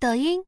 抖音